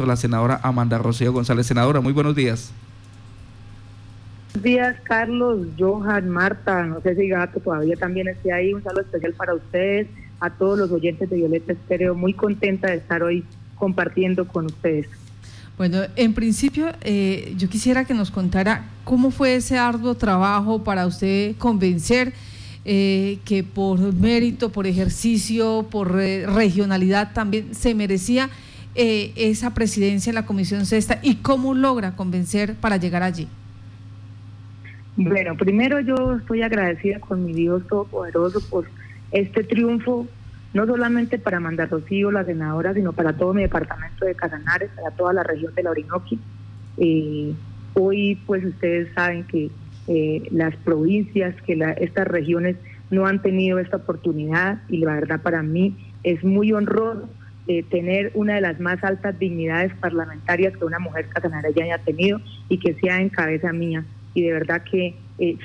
nosotros la senadora Amanda Rocío González. Senadora, muy buenos días. Buenos días, Carlos, Johan, Marta, no sé si Gato todavía también esté ahí. Un saludo especial para ustedes, a todos los oyentes de Violeta Estéreo. Muy contenta de estar hoy compartiendo con ustedes. Bueno, en principio eh, yo quisiera que nos contara cómo fue ese arduo trabajo para usted convencer eh, que por mérito, por ejercicio, por regionalidad también se merecía eh, esa presidencia en la Comisión Sexta y cómo logra convencer para llegar allí. Bueno, primero yo estoy agradecida con mi Dios Todopoderoso por este triunfo no solamente para Amanda Rocío, la senadora, sino para todo mi departamento de Casanares, para toda la región de la Orinoqui. Eh, hoy, pues ustedes saben que eh, las provincias, que estas regiones no han tenido esta oportunidad y la verdad para mí es muy honroso eh, tener una de las más altas dignidades parlamentarias que una mujer casanareña haya tenido y que sea en cabeza mía. Y de verdad que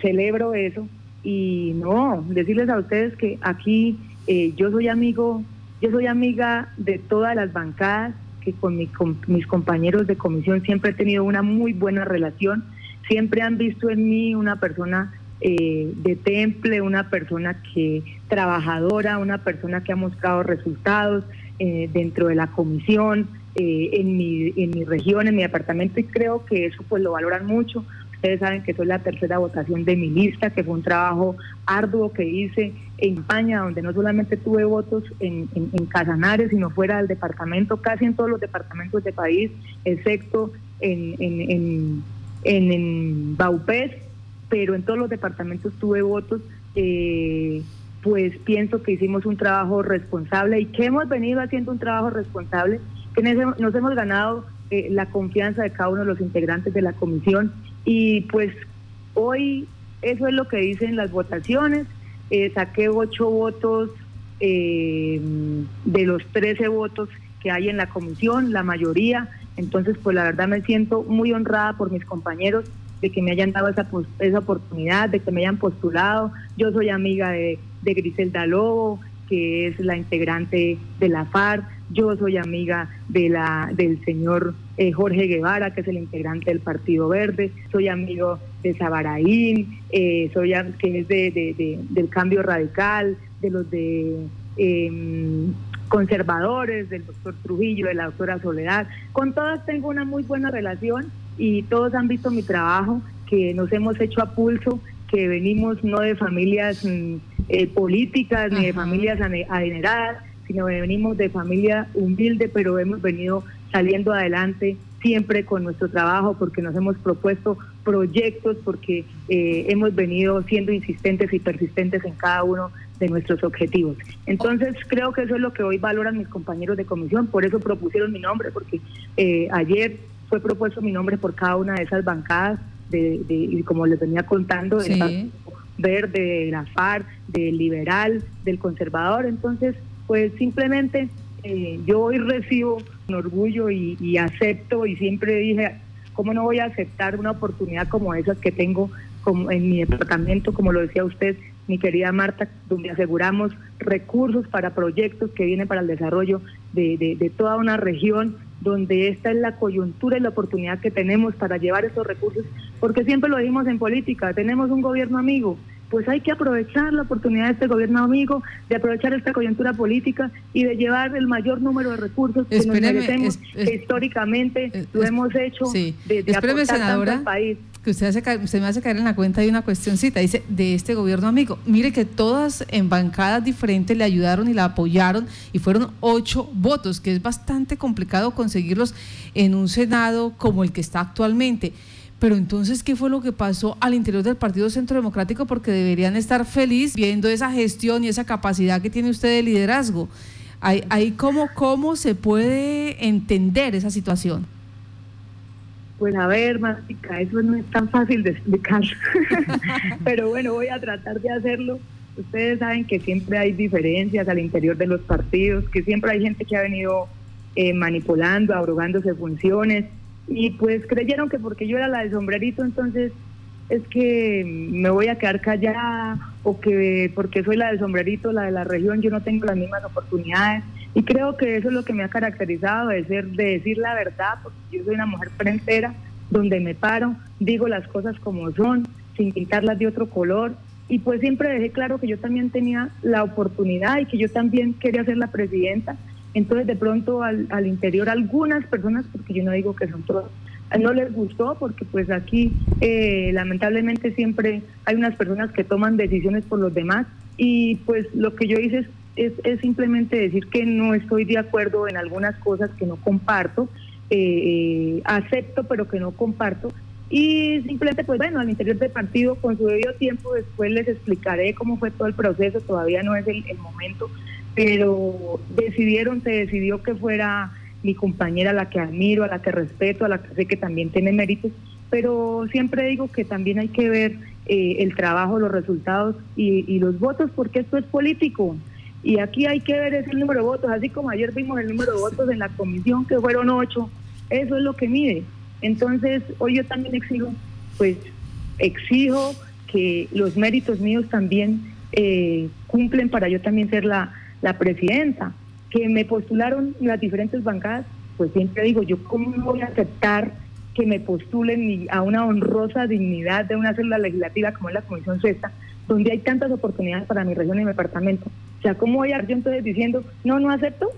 celebro eso y no, decirles a ustedes que aquí eh, yo soy amigo, yo soy amiga de todas las bancadas, que con, mis compañeros de comisión siempre he tenido una muy buena relación, siempre han visto en mí una persona eh, de temple, una persona que trabajadora, una persona que ha mostrado resultados eh, dentro de la comisión, en, mi, en mi región, en mi departamento, y creo que eso pues lo valoran mucho. Ustedes saben que soy la tercera votación de mi lista, que fue un trabajo arduo que hice en España, donde no solamente tuve votos en, en, Casanares, sino fuera del departamento, casi en todos los departamentos del país, excepto en, en, en, Baupés, pero en todos los departamentos tuve votos. Eh, pues pienso que hicimos un trabajo responsable y que hemos venido haciendo un trabajo responsable, que nos hemos ganado eh, la confianza de cada uno de los integrantes de la comisión y pues hoy eso es lo que dicen las votaciones. Eh, saqué ocho votos eh, de los trece votos que hay en la comisión, la mayoría. Entonces, pues la verdad me siento muy honrada por mis compañeros de que me hayan dado esa, esa oportunidad, de que me hayan postulado. Yo soy amiga de, de Griselda Lobo, que es la integrante de la FARC. Yo soy amiga de la, del señor eh, Jorge Guevara, que es el integrante del Partido Verde. Soy amigo de Sabaraín, eh, soy que es de, del Cambio Radical, de los de em, conservadores, del doctor Trujillo, de la doctora Soledad. Con todas tengo una muy buena relación y todos han visto mi trabajo, que nos hemos hecho a pulso, que venimos no de familias mm, eh, políticas ni de familias adineradas, sino que venimos de familia humilde, pero hemos venido saliendo adelante siempre con nuestro trabajo porque nos hemos propuesto proyectos, porque eh, hemos venido siendo insistentes y persistentes en cada uno de nuestros objetivos. Entonces creo que eso es lo que hoy valoran mis compañeros de comisión, por eso propusieron mi nombre, porque eh, ayer fue propuesto mi nombre por cada una de esas bancadas, de, y como les venía contando, del Verde, de la FARC, del Liberal, del Conservador, entonces pues simplemente eh, yo hoy recibo un orgullo y, acepto y siempre dije, ¿cómo no voy a aceptar una oportunidad como esas que tengo como en mi departamento, como lo decía usted, mi querida Marta, donde aseguramos recursos para proyectos que vienen para el desarrollo de, de toda una región, donde esta es la coyuntura y la oportunidad que tenemos para llevar esos recursos, porque siempre lo dijimos en política, tenemos un gobierno amigo, pues hay que aprovechar la oportunidad de este gobierno amigo, de aprovechar esta coyuntura política y de llevar el mayor número de recursos que nos merecemos, que históricamente lo hemos hecho sí. desde aportar país. Que usted, hace, usted me hace caer en la cuenta de una cuestioncita, dice, de este gobierno amigo. Mire que todas en bancadas diferentes le ayudaron y la apoyaron y fueron ocho votos, que es bastante complicado conseguirlos en un Senado como el que está actualmente. Pero entonces, ¿qué fue lo que pasó al interior del Partido Centro Democrático? Porque deberían estar felices viendo esa gestión y esa capacidad que tiene usted de liderazgo. Ahí, cómo, ¿Cómo se puede entender esa situación? Pues a ver, Mática, eso no es tan fácil de explicar. Pero bueno, voy a tratar de hacerlo. Ustedes saben que siempre hay diferencias al interior de los partidos, que siempre hay gente que ha venido eh, manipulando, abrogándose funciones y pues creyeron que porque yo era la del sombrerito, entonces es que me voy a quedar callada o que porque soy la del sombrerito, la de la región, yo no tengo las mismas oportunidades. Y creo que eso es lo que me ha caracterizado, de, ser, de decir la verdad, porque yo soy una mujer frentera, donde me paro, digo las cosas como son, sin pintarlas de otro color. Y pues siempre dejé claro que yo también tenía la oportunidad y que yo también quería ser la presidenta. Entonces de pronto al, al interior algunas personas, porque yo no digo que son todas, no les gustó porque pues aquí eh, lamentablemente siempre hay unas personas que toman decisiones por los demás y pues lo que yo hice es, es, simplemente decir que no estoy de acuerdo en algunas cosas que no comparto, eh, eh, acepto pero que no comparto y simplemente pues bueno al interior del partido con su debido tiempo después les explicaré cómo fue todo el proceso, todavía no es el momento, pero decidieron, se decidió que fuera mi compañera, la que admiro, a la que respeto, a la que sé que también tiene méritos, pero siempre digo que también hay que ver eh, el trabajo, los resultados y, los votos, porque esto es político. Y aquí hay que ver ese número de votos, así como ayer vimos el número de votos en la comisión, que fueron ocho, eso es lo que mide. Entonces, hoy yo también exijo, pues exijo que los méritos míos también eh, cumplen para yo también ser la, la presidenta. Que me postularon las diferentes bancadas, pues siempre digo, yo cómo voy a aceptar que me postulen a una honrosa dignidad de una célula legislativa como es la Comisión Sexta, donde hay tantas oportunidades para mi región y mi departamento. O sea, ¿cómo voy a yo entonces diciendo, no, no acepto?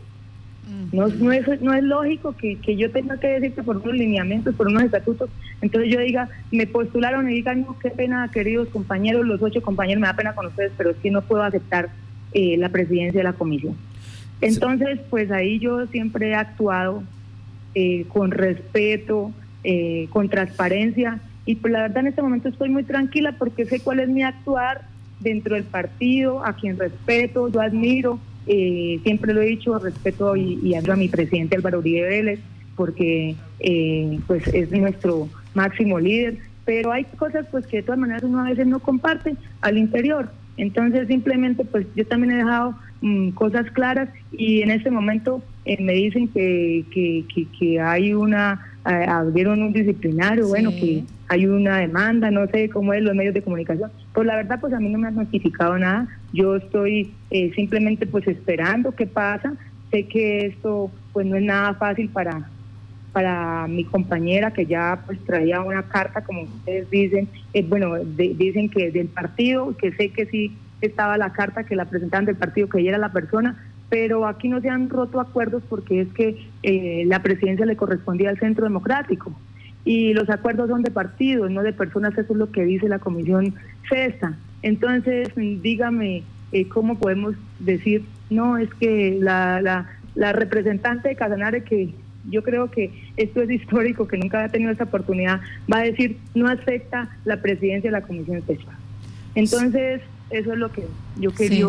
No, no, es, no es lógico que, que yo tenga que decirte por unos lineamientos, por unos estatutos. Entonces yo diga, me postularon y digan, no, qué pena, queridos compañeros, los ocho compañeros, me da pena con ustedes, pero es que no puedo aceptar eh, la presidencia de la comisión. Entonces, pues ahí yo siempre he actuado eh, con respeto, eh, con transparencia y pues la verdad en este momento estoy muy tranquila porque sé cuál es mi actuar dentro del partido, a quien respeto, yo admiro, eh, siempre lo he dicho, respeto y, y a mi presidente Álvaro Uribe Vélez porque pues es nuestro máximo líder, pero hay cosas pues que de todas maneras uno a veces no comparte al interior. Entonces simplemente pues yo también he dejado Mm, cosas claras y en este momento eh, me dicen que, que, hay una, eh, abrieron un disciplinario, bueno, que hay una demanda, no sé cómo es los medios de comunicación. Pues la verdad, pues a mí no me han notificado nada. Yo estoy eh, simplemente pues esperando qué pasa. Sé que esto pues no es nada fácil para para mi compañera que ya pues traía una carta, como ustedes dicen, bueno, dicen que del partido, que sé que sí estaba la carta que la presentaban del partido, que ella era la persona, pero aquí no se han roto acuerdos porque es que eh, la presidencia le correspondía al Centro Democrático y los acuerdos son de partidos, no de personas, eso es lo que dice la Comisión CESA. Entonces, dígame eh, cómo podemos decir, no, es que la, la, la representante de Casanare, que yo creo que esto es histórico, que nunca ha tenido esa oportunidad, va a decir, no acepta la presidencia de la Comisión CESA. Entonces, eso es lo que yo quería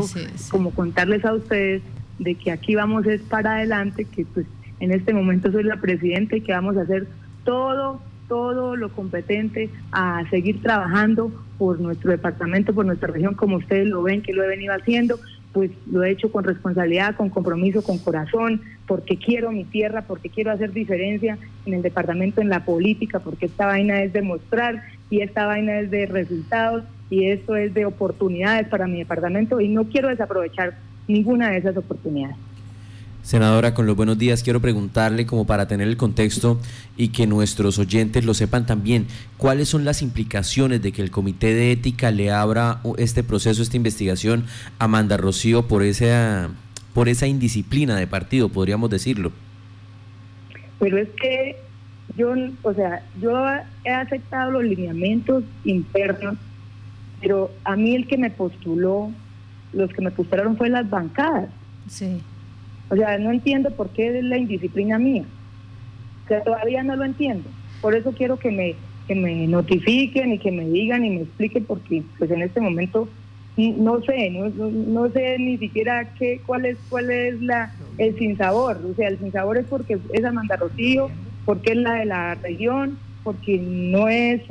como contarles a ustedes de que aquí vamos es para adelante, que pues en este momento soy la presidenta y que vamos a hacer todo, todo lo competente a seguir trabajando por nuestro departamento, por nuestra región, como ustedes lo ven que lo he venido haciendo, pues lo he hecho con responsabilidad, con compromiso, con corazón, porque quiero mi tierra, porque quiero hacer diferencia en el departamento, en la política, porque esta vaina es demostrar y esta vaina es de resultados y esto es de oportunidades para mi departamento y no quiero desaprovechar ninguna de esas oportunidades. Senadora, con los buenos días, quiero preguntarle, como para tener el contexto y que nuestros oyentes lo sepan también, ¿cuáles son las implicaciones de que el Comité de Ética le abra este proceso, esta investigación a Amanda Rocío por esa, por esa indisciplina de partido, podríamos decirlo? Pero es que yo, o sea, yo he aceptado los lineamientos internos pero a mí el que me postuló, los que me postularon fue las bancadas. Sí. O sea, no entiendo por qué es la indisciplina mía. O sea, todavía no lo entiendo. Por eso quiero que me, que me notifiquen y que me digan y me expliquen porque pues en este momento no sé, no, no, sé ni siquiera qué, cuál es cuál es la el sinsabor. O sea, el sinsabor es porque es Amanda Rocío, porque es la de la región, porque no es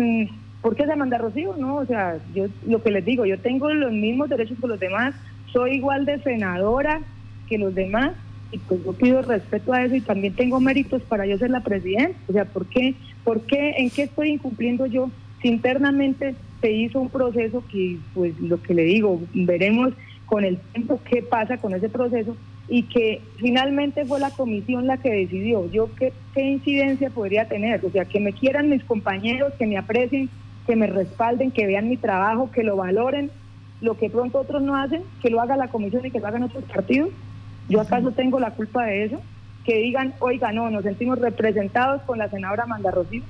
¿Por qué demanda Rocío? No, o sea, yo lo que les digo, yo tengo los mismos derechos que los demás, soy igual de senadora que los demás y pues yo pido respeto a eso y también tengo méritos para yo ser la presidenta. O sea, ¿por qué? ¿Por qué? ¿En qué estoy incumpliendo yo? Si internamente se hizo un proceso que, pues lo que le digo, veremos con el tiempo qué pasa con ese proceso, y que finalmente fue la comisión la que decidió. Yo qué, qué incidencia podría tener, o sea, que me quieran mis compañeros, que me aprecien, que me respalden, que vean mi trabajo, que lo valoren, lo que pronto otros no hacen, que lo haga la comisión y que lo hagan otros partidos. ¿Yo acaso tengo la culpa de eso? Que digan, oiga, no, nos sentimos representados con la senadora Amanda Rocío.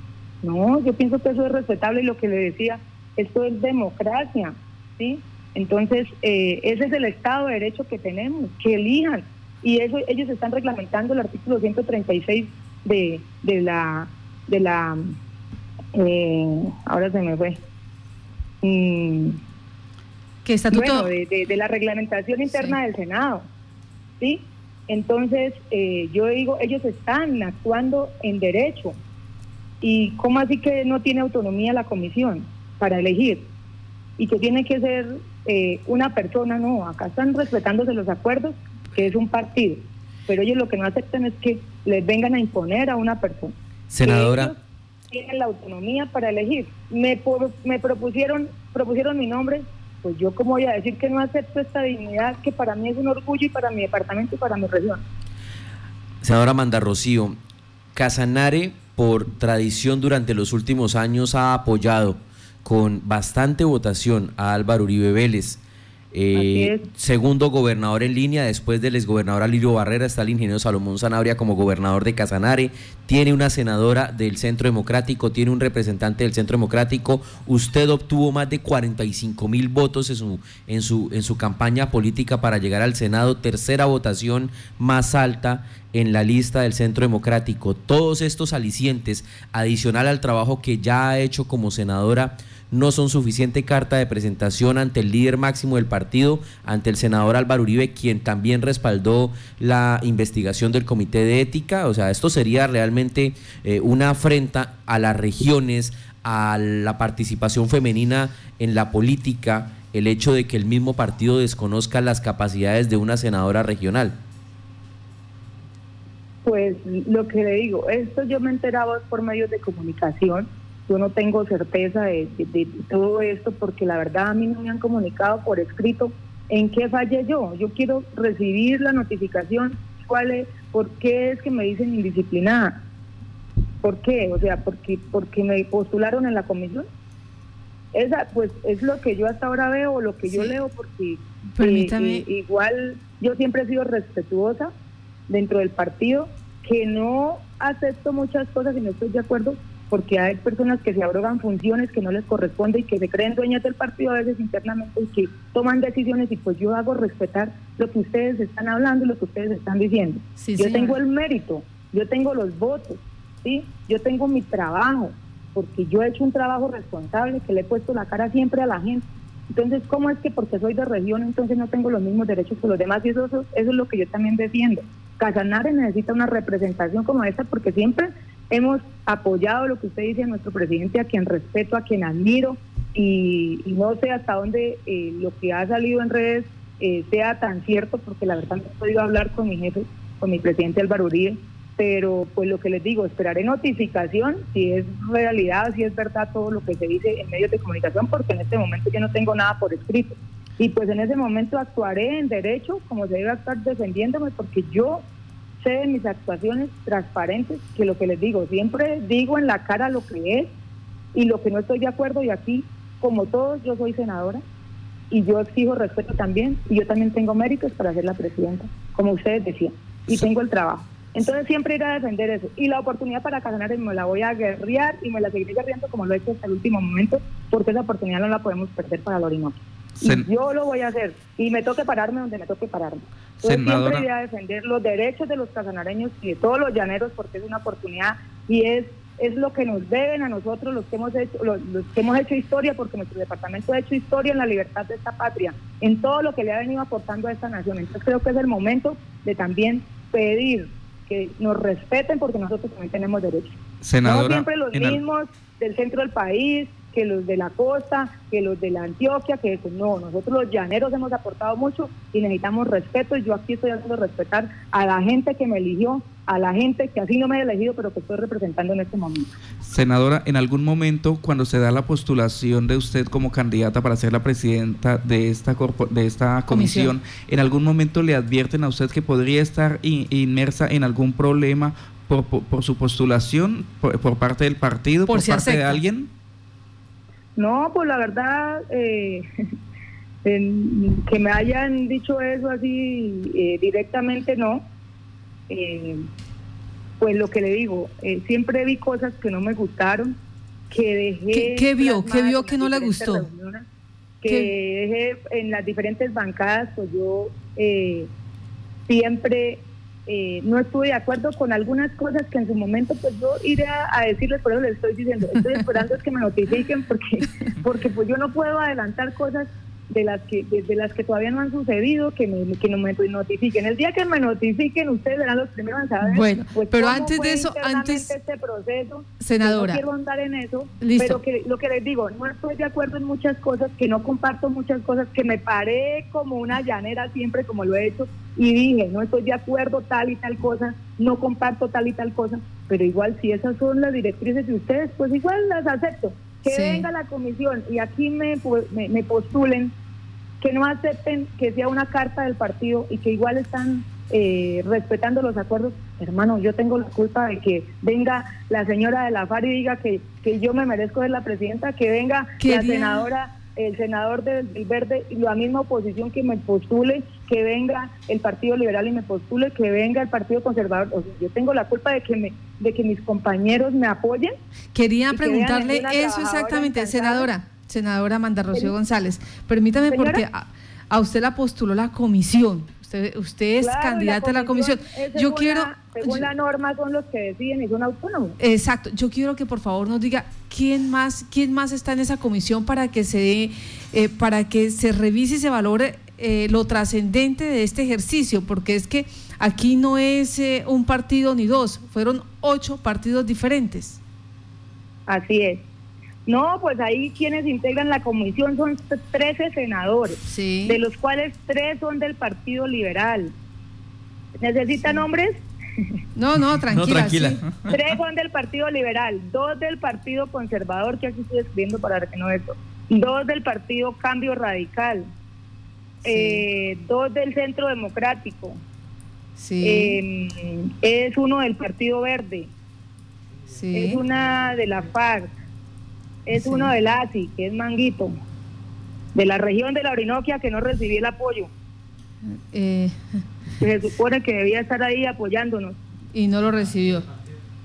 No, yo pienso que eso es respetable y lo que le decía, esto es democracia, ¿sí? Entonces, eh, ese es el Estado de Derecho que tenemos, que elijan. Y eso ellos están reglamentando el artículo 136 de, de la... De la eh, ahora se me fue. Mm, ¿Qué estatuto? Bueno, de, la reglamentación interna del Senado. ¿Sí? Entonces, eh, yo digo, ellos están actuando en derecho. ¿Y cómo así que no tiene autonomía la comisión para elegir? Y que tiene que ser eh, una persona, no, acá están respetándose los acuerdos, que es un partido. Pero ellos lo que no aceptan es que les vengan a imponer a una persona. Senadora. Tienen la autonomía para elegir. Me, me propusieron, propusieron mi nombre pues yo como voy a decir que no acepto esta dignidad que para mí es un orgullo y para mi departamento y para mi región. Senadora Manda Rocío, Casanare por tradición durante los últimos años ha apoyado con bastante votación a Álvaro Uribe Vélez. Eh, segundo gobernador en línea, después del exgobernador Alirio Barrera, está el ingeniero Salomón Zanabria como gobernador de Casanare. Tiene una senadora del Centro Democrático, tiene un representante del Centro Democrático. Usted obtuvo más de 45 mil votos en su, en, su, en su campaña política para llegar al Senado, tercera votación más alta en la lista del Centro Democrático. Todos estos alicientes, adicional al trabajo que ya ha hecho como senadora, no son suficiente carta de presentación ante el líder máximo del partido, ante el senador Álvaro Uribe, quien también respaldó la investigación del Comité de Ética. O sea, esto sería realmente eh, una afrenta a las regiones, a la participación femenina en la política, el hecho de que el mismo partido desconozca las capacidades de una senadora regional. Pues lo que le digo, esto yo me enteraba por medios de comunicación yo no tengo certeza de, todo esto porque la verdad a mí no me han comunicado por escrito en qué fallé yo. Yo quiero recibir la notificación, cuál es, por qué es que me dicen indisciplinada. ¿Por qué? O sea, porque, porque me postularon en la comisión. Esa, pues es lo que yo hasta ahora veo, lo que yo leo, porque eh, eh, igual yo siempre he sido respetuosa dentro del partido, que no acepto muchas cosas y no estoy de acuerdo, porque hay personas que se abrogan funciones que no les corresponde y que se creen dueñas del partido a veces internamente y que toman decisiones y pues yo hago respetar lo que ustedes están hablando y lo que ustedes están diciendo. yo tengo el mérito, yo tengo los votos, ¿sí? yo tengo mi trabajo, porque yo he hecho un trabajo responsable que le he puesto la cara siempre a la gente. Entonces, ¿cómo es que porque soy de región entonces no tengo los mismos derechos que los demás? Y eso, eso, eso es lo que yo también defiendo. Casanare necesita una representación como esta porque siempre hemos apoyado lo que usted dice a nuestro presidente, a quien respeto, a quien admiro, y, no sé hasta dónde eh, lo que ha salido en redes eh, sea tan cierto, porque la verdad no he podido hablar con mi jefe, con mi presidente Álvaro Uribe, pero pues lo que les digo, esperaré notificación si es realidad, si es verdad todo lo que se dice en medios de comunicación, porque en este momento yo no tengo nada por escrito. Y pues en ese momento actuaré en derecho, como se debe estar defendiéndome, porque yo sé de mis actuaciones transparentes, que lo que les digo, siempre digo en la cara lo que es y lo que no estoy de acuerdo y aquí, como todos, yo soy senadora y yo exijo respeto también y yo también tengo méritos para ser la presidenta, como ustedes decían, y tengo el trabajo. Entonces siempre ir a defender eso. Y la oportunidad para ganar me la voy a guerrear y me la seguiré guerreando como lo he hecho hasta el último momento, porque esa oportunidad no la podemos perder para el Orinoco yo lo voy a hacer. Y me toque pararme donde me toque pararme. Yo siempre voy a defender los derechos de los casanareños y de todos los llaneros porque es una oportunidad y es es lo que nos deben a nosotros los que hemos hecho los, que hemos hecho historia porque nuestro departamento ha hecho historia en la libertad de esta patria en todo lo que le ha venido aportando a esta nación. Entonces creo que es el momento de también pedir que nos respeten porque nosotros también tenemos derechos Senadora, no siempre los mismos del centro del país que los de la costa, que los de la Antioquia, que no, nosotros los llaneros hemos aportado mucho y necesitamos respeto y yo aquí estoy haciendo respetar a la gente que me eligió, a la gente que así no me ha elegido, pero que estoy representando en este momento. Senadora, en algún momento cuando se da la postulación de usted como candidata para ser la presidenta de esta de esta comisión, en algún momento le advierten a usted que podría estar inmersa en algún problema por, por, su postulación por, parte del partido, por, parte de alguien? No, pues la verdad, eh, que me hayan dicho eso así eh, directamente, no. Eh, pues lo que le digo, siempre vi cosas que no me gustaron, que dejé... ¿Qué, vio? ¿Qué vio que no le gustó? Que dejé en las diferentes bancadas, pues yo siempre eh, no estuve de acuerdo con algunas cosas que en su momento pues yo iré a, decirles, por eso les estoy diciendo, estoy esperando es que me notifiquen porque, porque pues yo no puedo adelantar cosas de las que de, las que todavía no han sucedido que me, que no me notifiquen. El día que me notifiquen ustedes serán los primeros en saber bueno pues, pero antes de eso antes este proceso senadora no quiero andar en eso pero que lo que les digo no estoy de acuerdo en muchas cosas que no comparto muchas cosas que me paré como una llanera siempre como lo he hecho y dije no estoy de acuerdo tal y tal cosa no comparto tal y tal cosa pero igual si esas son las directrices de ustedes pues igual las acepto que venga la comisión y aquí me, me, postulen, que no acepten que sea una carta del partido y que igual están eh, respetando los acuerdos, hermano, yo tengo la culpa de que venga la señora de la FAR y diga que, que yo me merezco ser la presidenta, que venga la senadora el senador del, Verde y la misma oposición que me postule, que venga el Partido Liberal y me postule, que venga el Partido Conservador. O sea, yo tengo la culpa de que me, de que mis compañeros me apoyen. Quería preguntarle eso exactamente, senadora, senadora Amanda Rocío González. Permítame porque a usted la postuló la comisión Usted, es candidata a la comisión. Yo quiero. según la norma son los que deciden y son autónomos. Exacto. Yo quiero que por favor nos diga quién más, quién más está en esa comisión para que se eh, para que se revise y se valore eh, lo trascendente de este ejercicio, porque es que aquí no es eh, un partido ni dos, fueron ocho partidos diferentes. Así es. No, pues ahí quienes integran la comisión son 13 senadores, de los cuales tres son del Partido Liberal. ¿Necesita nombres? No, no, tranquila. Tres son del Partido Liberal, dos del Partido Conservador, que aquí estoy escribiendo para que no esto, dos del Partido Cambio Radical, eh, dos del Centro Democrático, eh, es uno del Partido Verde, es una de la FARC, es uno del ASI, que es Manguito, de la región de la Orinoquia que no recibí el apoyo. Eh. Se supone que debía estar ahí apoyándonos. Y no lo recibió.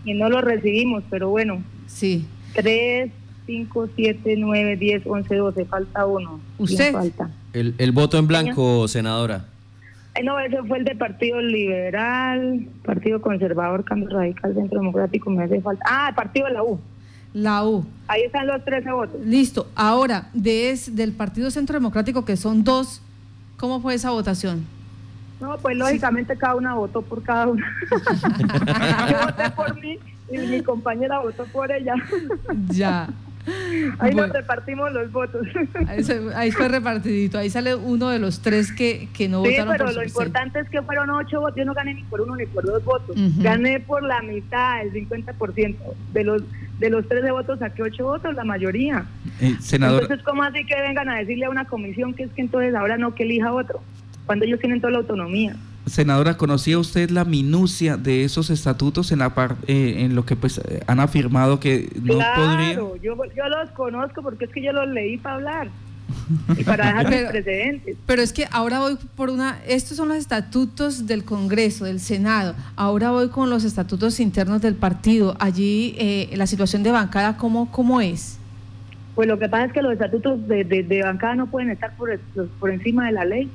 Y no lo recibimos, pero bueno. Sí. 3, 5, 7, 9, 10, 11, 12, falta uno. ¿Usted? Falta. El, el voto en blanco, senadora. No, ese fue el de Partido Liberal, Partido Conservador, Cambio Radical, Centro Democrático, me hace falta. Ah, el Partido de la U. La U. Ahí están los 13 votos. Listo. Ahora, de del Partido Centro Democrático, que son dos, ¿cómo fue esa votación? No, pues lógicamente cada una votó por cada una. Yo voté por mí y mi compañera votó por ella. ya. Ahí nos repartimos los votos. Ahí, fue repartidito. Ahí sale uno de los tres que, que no sí, votaron pero lo importante es que fueron ocho votos. Yo no gané ni por uno ni por dos votos. Gané por la mitad, el 50%. De los de los 13 votos saqué ocho votos, la mayoría. Eh, senador... Entonces, ¿cómo así que vengan a decirle a una comisión que es que entonces ahora no que elija otro? Cuando ellos tienen toda la autonomía. Senadora, ¿conocía usted la minucia de esos estatutos en la eh, en lo que pues han afirmado que no podría? Yo, yo los conozco porque es que yo los leí para hablar y para dejar pero, precedentes. Pero es que ahora voy por una, estos son los estatutos del Congreso, del Senado, ahora voy con los estatutos internos del partido. Allí eh, la situación de bancada, ¿cómo, ¿cómo es? Pues lo que pasa es que los estatutos de, de, bancada no pueden estar por, por encima de la ley.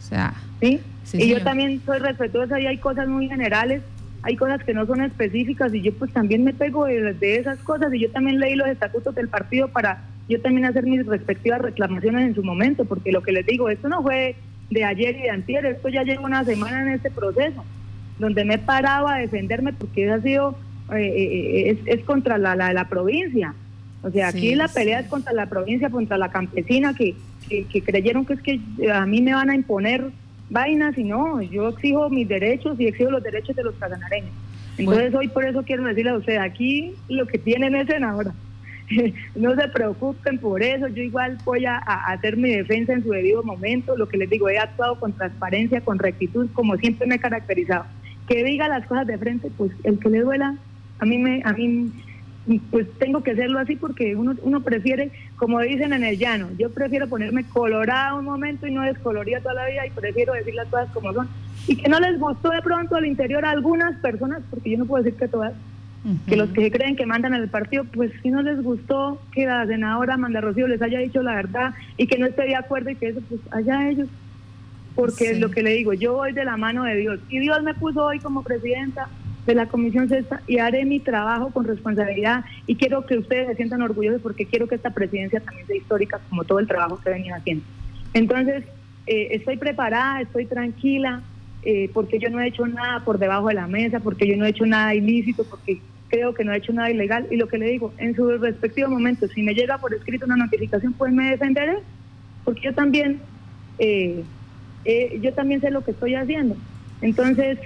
O sea, ¿sí? y yo también soy respetuosa y hay cosas muy generales, hay cosas que no son específicas y yo pues también me pego de, esas cosas y yo también leí los estatutos del partido para yo también hacer mis respectivas reclamaciones en su momento, porque lo que les digo, esto no fue de ayer y de antier, esto ya lleva una semana en este proceso, donde me he parado a defenderme porque ha sido, eh, eh, es, contra la, la, la provincia O sea, aquí la pelea es contra la provincia, contra la campesina que, que, creyeron que es que a mí me van a imponer vainas y no, yo exijo mis derechos y exijo los derechos de los casanareños. Entonces hoy por eso quiero decirle a usted, aquí lo que tienen es senadora. no se preocupen por eso, yo igual voy a, hacer mi defensa en su debido momento, lo que les digo, he actuado con transparencia, con rectitud, como siempre me he caracterizado. Que diga las cosas de frente, pues el que le duela, a mí me, a mí pues tengo que hacerlo así porque uno, uno prefiere, como dicen en el llano, yo prefiero ponerme colorada un momento y no descolorida toda la vida y prefiero decir las cosas como son. Y que no les gustó de pronto al interior a algunas personas, porque yo no puedo decir que todas, que los que creen que mandan al partido, pues si no les gustó que la senadora Amanda Rocío les haya dicho la verdad y que no esté de acuerdo y que eso, pues allá ellos. Porque es lo que le digo, yo voy de la mano de Dios. Y Dios me puso hoy como presidenta de la Comisión Sexta y haré mi trabajo con responsabilidad y quiero que ustedes se sientan orgullosos porque quiero que esta presidencia también sea histórica como todo el trabajo que venía haciendo. Entonces, eh, estoy preparada, estoy tranquila, eh, porque yo no he hecho nada por debajo de la mesa, porque yo no he hecho nada ilícito, porque creo que no he hecho nada ilegal. Y lo que le digo, en su respectivo momento, si me llega por escrito una notificación, pues me defenderé, porque yo también, eh, yo también sé lo que estoy haciendo. Entonces,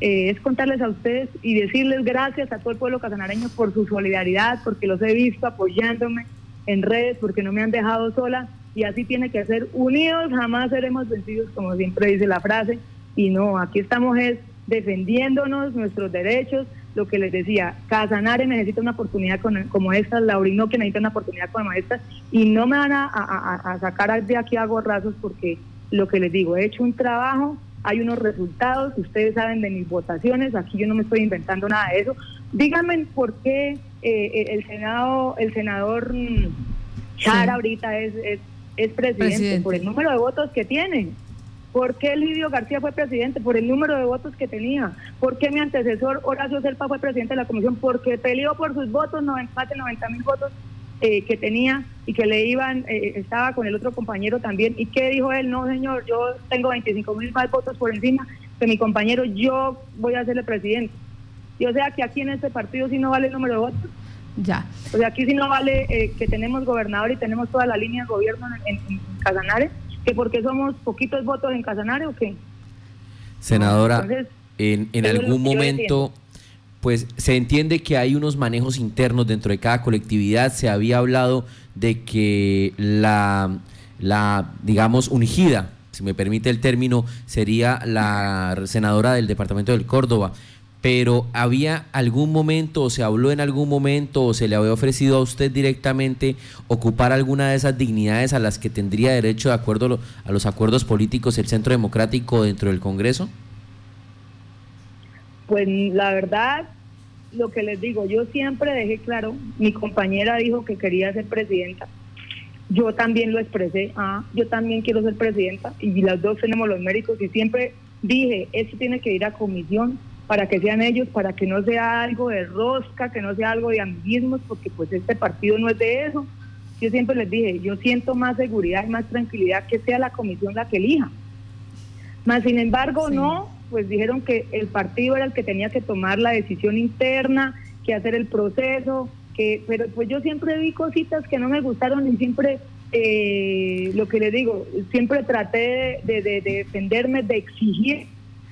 eh, es contarles a ustedes y decirles gracias a todo el pueblo casanareño por su solidaridad, porque los he visto apoyándome en redes, porque no me han dejado sola y así tiene que ser. Unidos jamás seremos vencidos, como siempre dice la frase, y no, aquí estamos es defendiéndonos nuestros derechos, lo que les decía, Casanare necesita una oportunidad como esta, Laurino que necesita una oportunidad como esta, y no me van a, a sacar de aquí a gorrazos porque lo que les digo, he hecho un trabajo hay unos resultados, ustedes saben de mis votaciones, aquí yo no me estoy inventando nada de eso. Díganme por qué eh, el Senado, el senador mm, Chara ahorita es, es, presidente, por el número de votos que tiene. ¿Por qué Lidio García fue presidente? Por el número de votos que tenía. ¿Por qué mi antecesor Horacio Serpa fue presidente de la comisión? Porque peleó por sus votos, no empate 90 mil votos eh, que tenía y que le iban, eh, estaba con el otro compañero también. ¿Y qué dijo él? No, señor, yo tengo 25 mil más votos por encima que mi compañero, yo voy a ser presidente. Y o sea que aquí en este partido sí no vale el número de votos. Ya. O sea, aquí sí no vale eh, que tenemos gobernador y tenemos toda la línea de gobierno en, Casanare, que porque somos poquitos votos en Casanare o qué. Senadora, en, en algún momento pues se entiende que hay unos manejos internos dentro de cada colectividad. Se había hablado de que la, digamos, ungida, si me permite el término, sería la senadora del departamento del Córdoba. Pero había algún momento, o se habló en algún momento, o se le había ofrecido a usted directamente ocupar alguna de esas dignidades a las que tendría derecho de acuerdo a los acuerdos políticos el Centro Democrático dentro del Congreso? Pues la verdad, lo que les digo, yo siempre dejé claro, mi compañera dijo que quería ser presidenta, yo también lo expresé, ah, yo también quiero ser presidenta y las dos tenemos los méritos y siempre dije, esto tiene que ir a comisión para que sean ellos, para que no sea algo de rosca, que no sea algo de amiguismos, porque pues este partido no es de eso. Yo siempre les dije, yo siento más seguridad y más tranquilidad que sea la comisión la que elija. Más sin embargo, no, pues dijeron que el partido era el que tenía que tomar la decisión interna, que hacer el proceso, que pero pues yo siempre vi cositas que no me gustaron y siempre eh, lo que le digo, siempre traté de, de, de defenderme, de exigir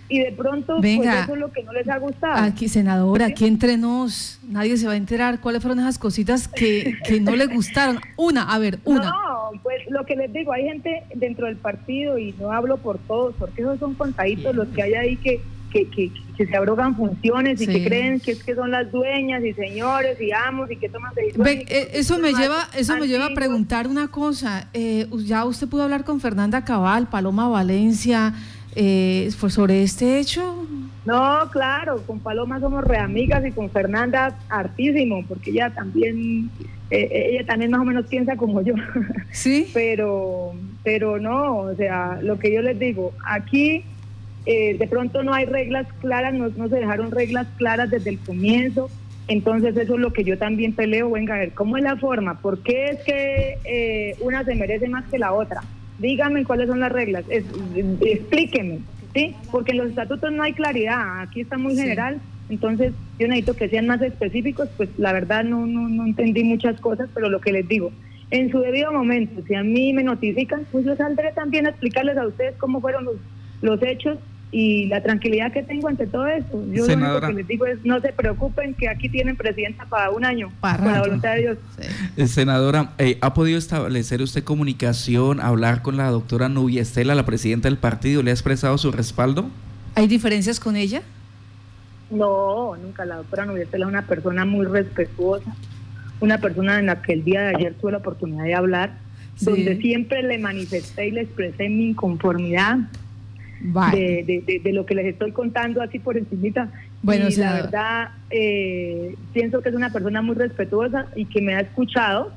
y de pronto pues eso es lo que no les ha gustado. Aquí, senadora, aquí entre nos, nadie se va a enterar cuáles fueron esas cositas que, que no le gustaron. Una, a ver, una. No, pues lo que les digo, hay gente dentro del partido y no hablo por todos, porque esos son contaditos los que hay ahí que, que, que, se abrogan funciones y que creen que es que son las dueñas y señores y amos y que toman decisiones. Eh, eso me lleva, eso me lleva a preguntar una cosa. Eh, ya usted pudo hablar con Fernanda Cabal, Paloma Valencia eh, sobre este hecho? No, claro, con Paloma somos reamigas y con Fernanda hartísimo, porque ella también, eh, ella también más o menos piensa como yo. Sí. pero, pero no, o sea, lo que yo les digo, aquí eh, de pronto no hay reglas claras, no, no se dejaron reglas claras desde el comienzo. Entonces eso es lo que yo también peleo, venga a ver, ¿cómo es la forma? ¿Por qué es que eh, una se merece más que la otra? Díganme cuáles son las reglas, es, explíquenme, ¿sí? Porque en los estatutos no hay claridad, aquí está muy general Entonces, yo necesito que sean más específicos, pues la verdad no, no, no entendí muchas cosas, pero lo que les digo, en su debido momento, si a mí me notifican, pues yo saldré también a explicarles a ustedes cómo fueron los, los hechos y la tranquilidad que tengo ante todo esto. Yo lo único que les digo es no se preocupen que aquí tienen presidenta para un año, para con la voluntad de Dios. Eh, senadora, eh, ¿ha podido establecer usted comunicación, hablar con la doctora Nubia Estela, la presidenta del partido? ¿Le ha expresado su respaldo? ¿Hay diferencias con ella? No, nunca. La doctora Nubia Estela es una persona muy respetuosa, una persona en la que el día de ayer tuve la oportunidad de hablar, donde siempre le manifesté y le expresé mi inconformidad de, de, lo que les estoy contando así por encimita. Bueno, y la verdad, eh, pienso que es una persona muy respetuosa y que me ha escuchado.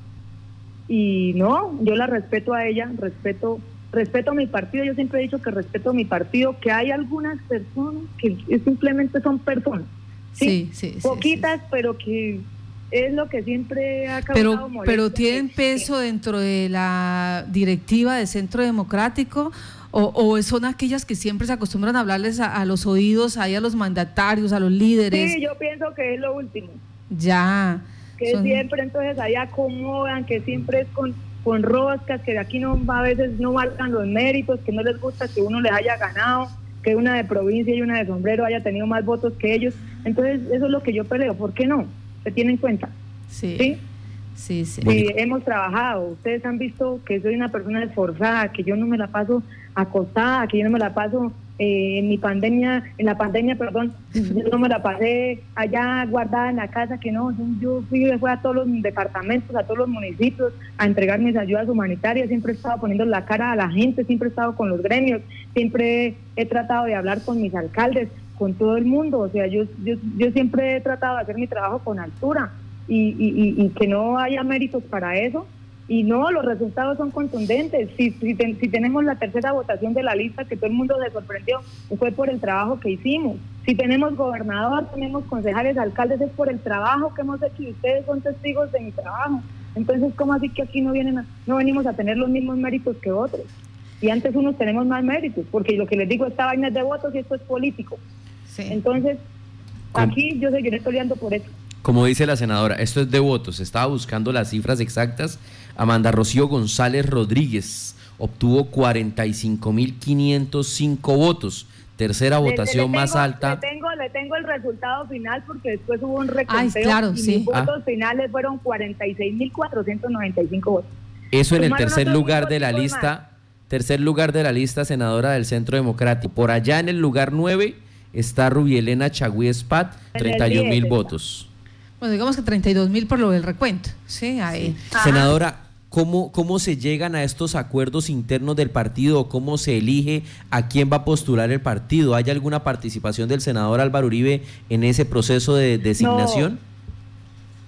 Y no, yo la respeto a ella, respeto respeto a mi partido, yo siempre he dicho que respeto a mi partido, que hay algunas personas que simplemente son personas, sí, sí, poquitas, pero que es lo que siempre ha causado pero, Pero tienen peso dentro de la directiva de Centro Democrático o, son aquellas que siempre se acostumbran a hablarles a, los oídos, ahí a los mandatarios, a los líderes. Sí, yo pienso que es lo último. Ya. Que siempre entonces ahí acomodan, que siempre es con, con roscas, que de aquí no a veces no marcan los méritos, que no les gusta que uno les haya ganado, que una de provincia y una de sombrero haya tenido más votos que ellos. Entonces eso es lo que yo peleo. ¿Por qué no? ¿Se tiene en cuenta? Sí. ¿Sí? Sí, sí. hemos trabajado. Ustedes han visto que soy una persona esforzada, que yo no me la paso acostada, que yo no me la paso eh, en mi pandemia, en la pandemia, perdón, yo no me la pasé allá guardada en la casa, que no, yo fui, fui a todos los departamentos, a todos los municipios a entregar mis ayudas humanitarias, siempre he estado poniendo la cara a la gente, siempre he estado con los gremios, siempre he tratado de hablar con mis alcaldes, con todo el mundo, o sea, yo, yo, yo siempre he tratado de hacer mi trabajo con altura y, y, y que no haya méritos para eso y no, los resultados son contundentes. Si, si, tenemos la tercera votación de la lista, que todo el mundo se sorprendió, fue por el trabajo que hicimos. Si tenemos gobernador, tenemos concejales, alcaldes, es por el trabajo que hemos hecho y ustedes son testigos de mi trabajo. Entonces, ¿cómo así que aquí no, vienen no venimos a tener los mismos méritos que otros? Y antes unos tenemos más méritos, porque lo que les digo, esta vaina es de votos y esto es político. Entonces, aquí yo seguiré peleando por eso. Como dice la senadora, esto es de votos. Estaba buscando las cifras exactas Amanda Rocío González Rodríguez obtuvo 45.505 votos. Tercera votación más alta. Le tengo, le tengo el resultado final porque después hubo un reconteo claro, y sí. los votos ah. finales fueron 46.495 votos. Eso en el tercer lugar de la lista, tercer lugar de la lista senadora del Centro Democrático. Por allá en el lugar 9 está Rubielena Chagüí Espat, 31 mil votos. Bueno, digamos que 32 mil por lo del recuento. Sí, ahí. Senadora, ¿cómo, ¿cómo se llegan a estos acuerdos internos del partido? ¿Cómo se elige a quién va a postular el partido? ¿Hay alguna participación del senador Álvaro Uribe en ese proceso de designación?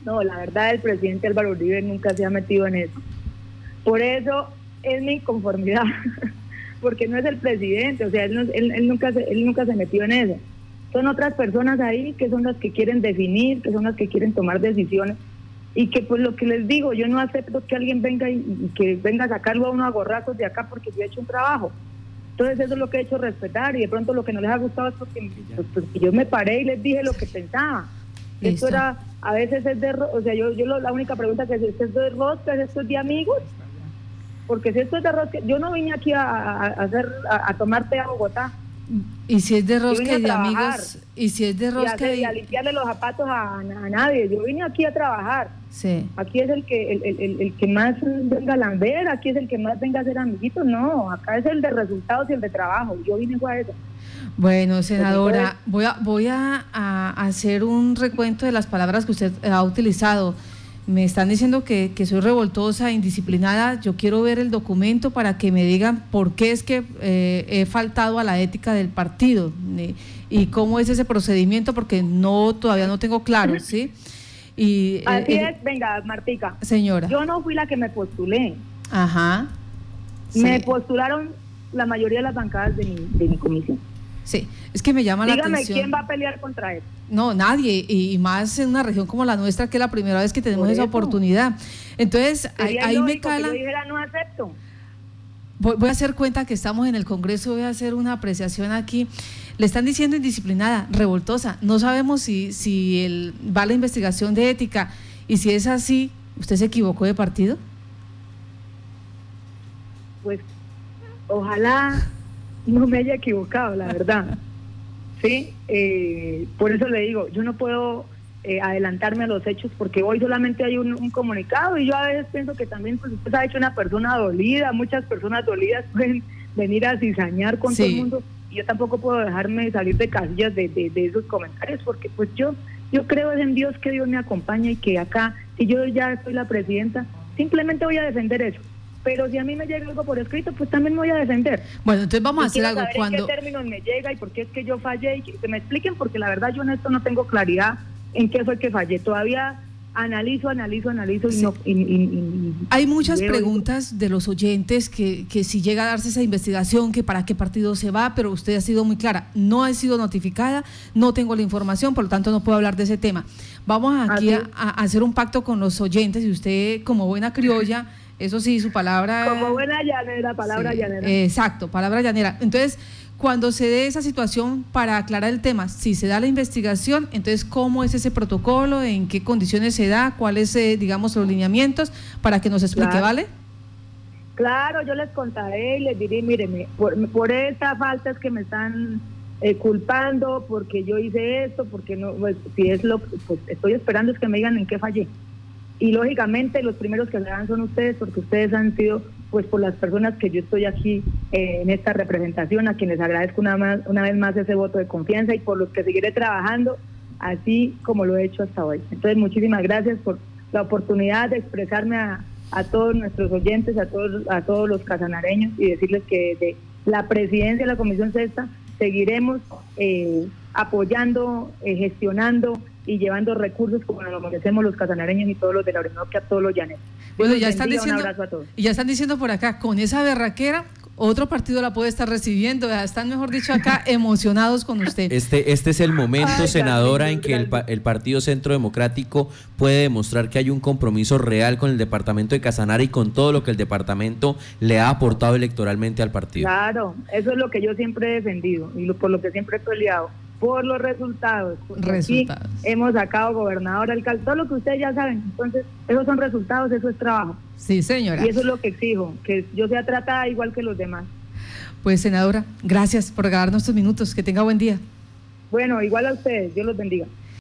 No, la verdad el presidente Álvaro Uribe nunca se ha metido en eso. Por eso es mi inconformidad, porque no es el presidente, o sea, él, él, nunca, él nunca se metió en eso son otras personas ahí que son las que quieren definir, que son las que quieren tomar decisiones y que pues lo que les digo, yo no acepto que alguien venga y, que venga a sacarlo a uno a gorrazos de acá porque yo he hecho un trabajo. Entonces eso es lo que he hecho respetar y de pronto lo que no les ha gustado es porque, pues, pues, yo me paré y les dije lo que pensaba. Esto era, a veces es de, o sea, yo, yo la única pregunta que es, ¿esto es de rosca, esto es de amigos? Porque si esto es de rosca, yo no vine aquí a, hacer, a, a tomar té a Bogotá y si es de rosca y de amigos, y si es de rosca y, a, limpiarle los zapatos a, nadie. Yo vine aquí a trabajar. Sí. Aquí es el que el, el, que más venga a lamber, aquí es el que más venga a ser amiguito. No, acá es el de resultados y el de trabajo. Yo vine a eso. Bueno, senadora, voy a, voy a hacer un recuento de las palabras que usted ha utilizado me están diciendo que, soy revoltosa, indisciplinada, yo quiero ver el documento para que me digan por qué es que eh, he faltado a la ética del partido eh, y cómo es ese procedimiento, porque no todavía no tengo claro, ¿sí? Y, eh, Así es, venga, Martica. Señora. Yo no fui la que me postulé. Ajá. Me postularon la mayoría de las bancadas de mi, de mi comisión. Sí, es que me llama la atención. Dígame, ¿quién va a pelear contra él? No, nadie, y más en una región como la nuestra, que es la primera vez que tenemos esa oportunidad. Entonces, ahí, me cala. yo dijera, no acepto. Voy, a hacer cuenta que estamos en el Congreso, voy a hacer una apreciación aquí. Le están diciendo indisciplinada, revoltosa. No sabemos si, si el, va la investigación de ética y si es así, ¿usted se equivocó de partido? Pues ojalá no me haya equivocado, la verdad. Sí, eh, por eso le digo, yo no puedo eh, adelantarme a los hechos porque hoy solamente hay un, comunicado y yo a veces pienso que también pues usted ha hecho una persona dolida, muchas personas dolidas pueden venir a cizañar con todo el mundo y yo tampoco puedo dejarme salir de casillas de, de, esos comentarios porque pues yo yo creo en Dios que Dios me acompaña y que acá si yo ya soy la presidenta simplemente voy a defender eso pero si a mí me llega algo por escrito, pues también me voy a defender. Bueno, entonces vamos a hacer algo cuando... ¿En qué términos me llega y por qué es que yo fallé? Y que me expliquen, porque la verdad yo en esto no tengo claridad en qué fue que fallé. Todavía analizo, analizo, analizo y no... Hay muchas preguntas de los oyentes que, que si llega a darse esa investigación, que para qué partido se va, pero usted ha sido muy clara, no ha sido notificada, no tengo la información, por lo tanto no puedo hablar de ese tema. Vamos aquí a, hacer un pacto con los oyentes y usted como buena criolla, eso sí, su palabra... Como buena llanera, palabra llanera. Exacto, palabra llanera. Entonces cuando se dé esa situación para aclarar el tema, si se da la investigación, entonces cómo es ese protocolo, en qué condiciones se da, cuáles, eh, digamos, los lineamientos, para que nos explique, ¿vale? Claro, yo les contaré y les diré, míreme, por, por esta falta es que me están eh, culpando, porque yo hice esto, porque no, pues, si es lo, pues estoy esperando es que me digan en qué fallé. Y lógicamente los primeros que dan son ustedes, porque ustedes han sido pues por las personas que yo estoy aquí eh, en esta representación, a quienes agradezco una, más, una vez más ese voto de confianza y por los que seguiré trabajando así como lo he hecho hasta hoy. Entonces, muchísimas gracias por la oportunidad de expresarme a, a todos nuestros oyentes, a todos, a todos los casanareños y decirles que de la presidencia de la Comisión Sexta seguiremos eh, apoyando, eh, gestionando y llevando recursos como lo merecemos los casanareños y todos los de la Orinoquia, todos los llaneros. Bueno, ya están diciendo, ya están diciendo por acá, con esa berraquera, otro partido la puede estar recibiendo. Están, mejor dicho, acá emocionados con usted. Este, este es el momento, senadora, en que el, el, Partido Centro Democrático puede demostrar que hay un compromiso real con el departamento de Casanare y con todo lo que el departamento le ha aportado electoralmente al partido. Claro, eso es lo que yo siempre he defendido y por lo que siempre he peleado por los resultados. resultados. hemos sacado gobernador, alcalde, todo lo que ustedes ya saben. Entonces, esos son resultados, eso es trabajo. Sí, señora. Y eso es lo que exijo, que yo sea tratada igual que los demás. Pues, senadora, gracias por regalarnos estos minutos. Que tenga buen día. Bueno, igual a ustedes. Dios los bendiga.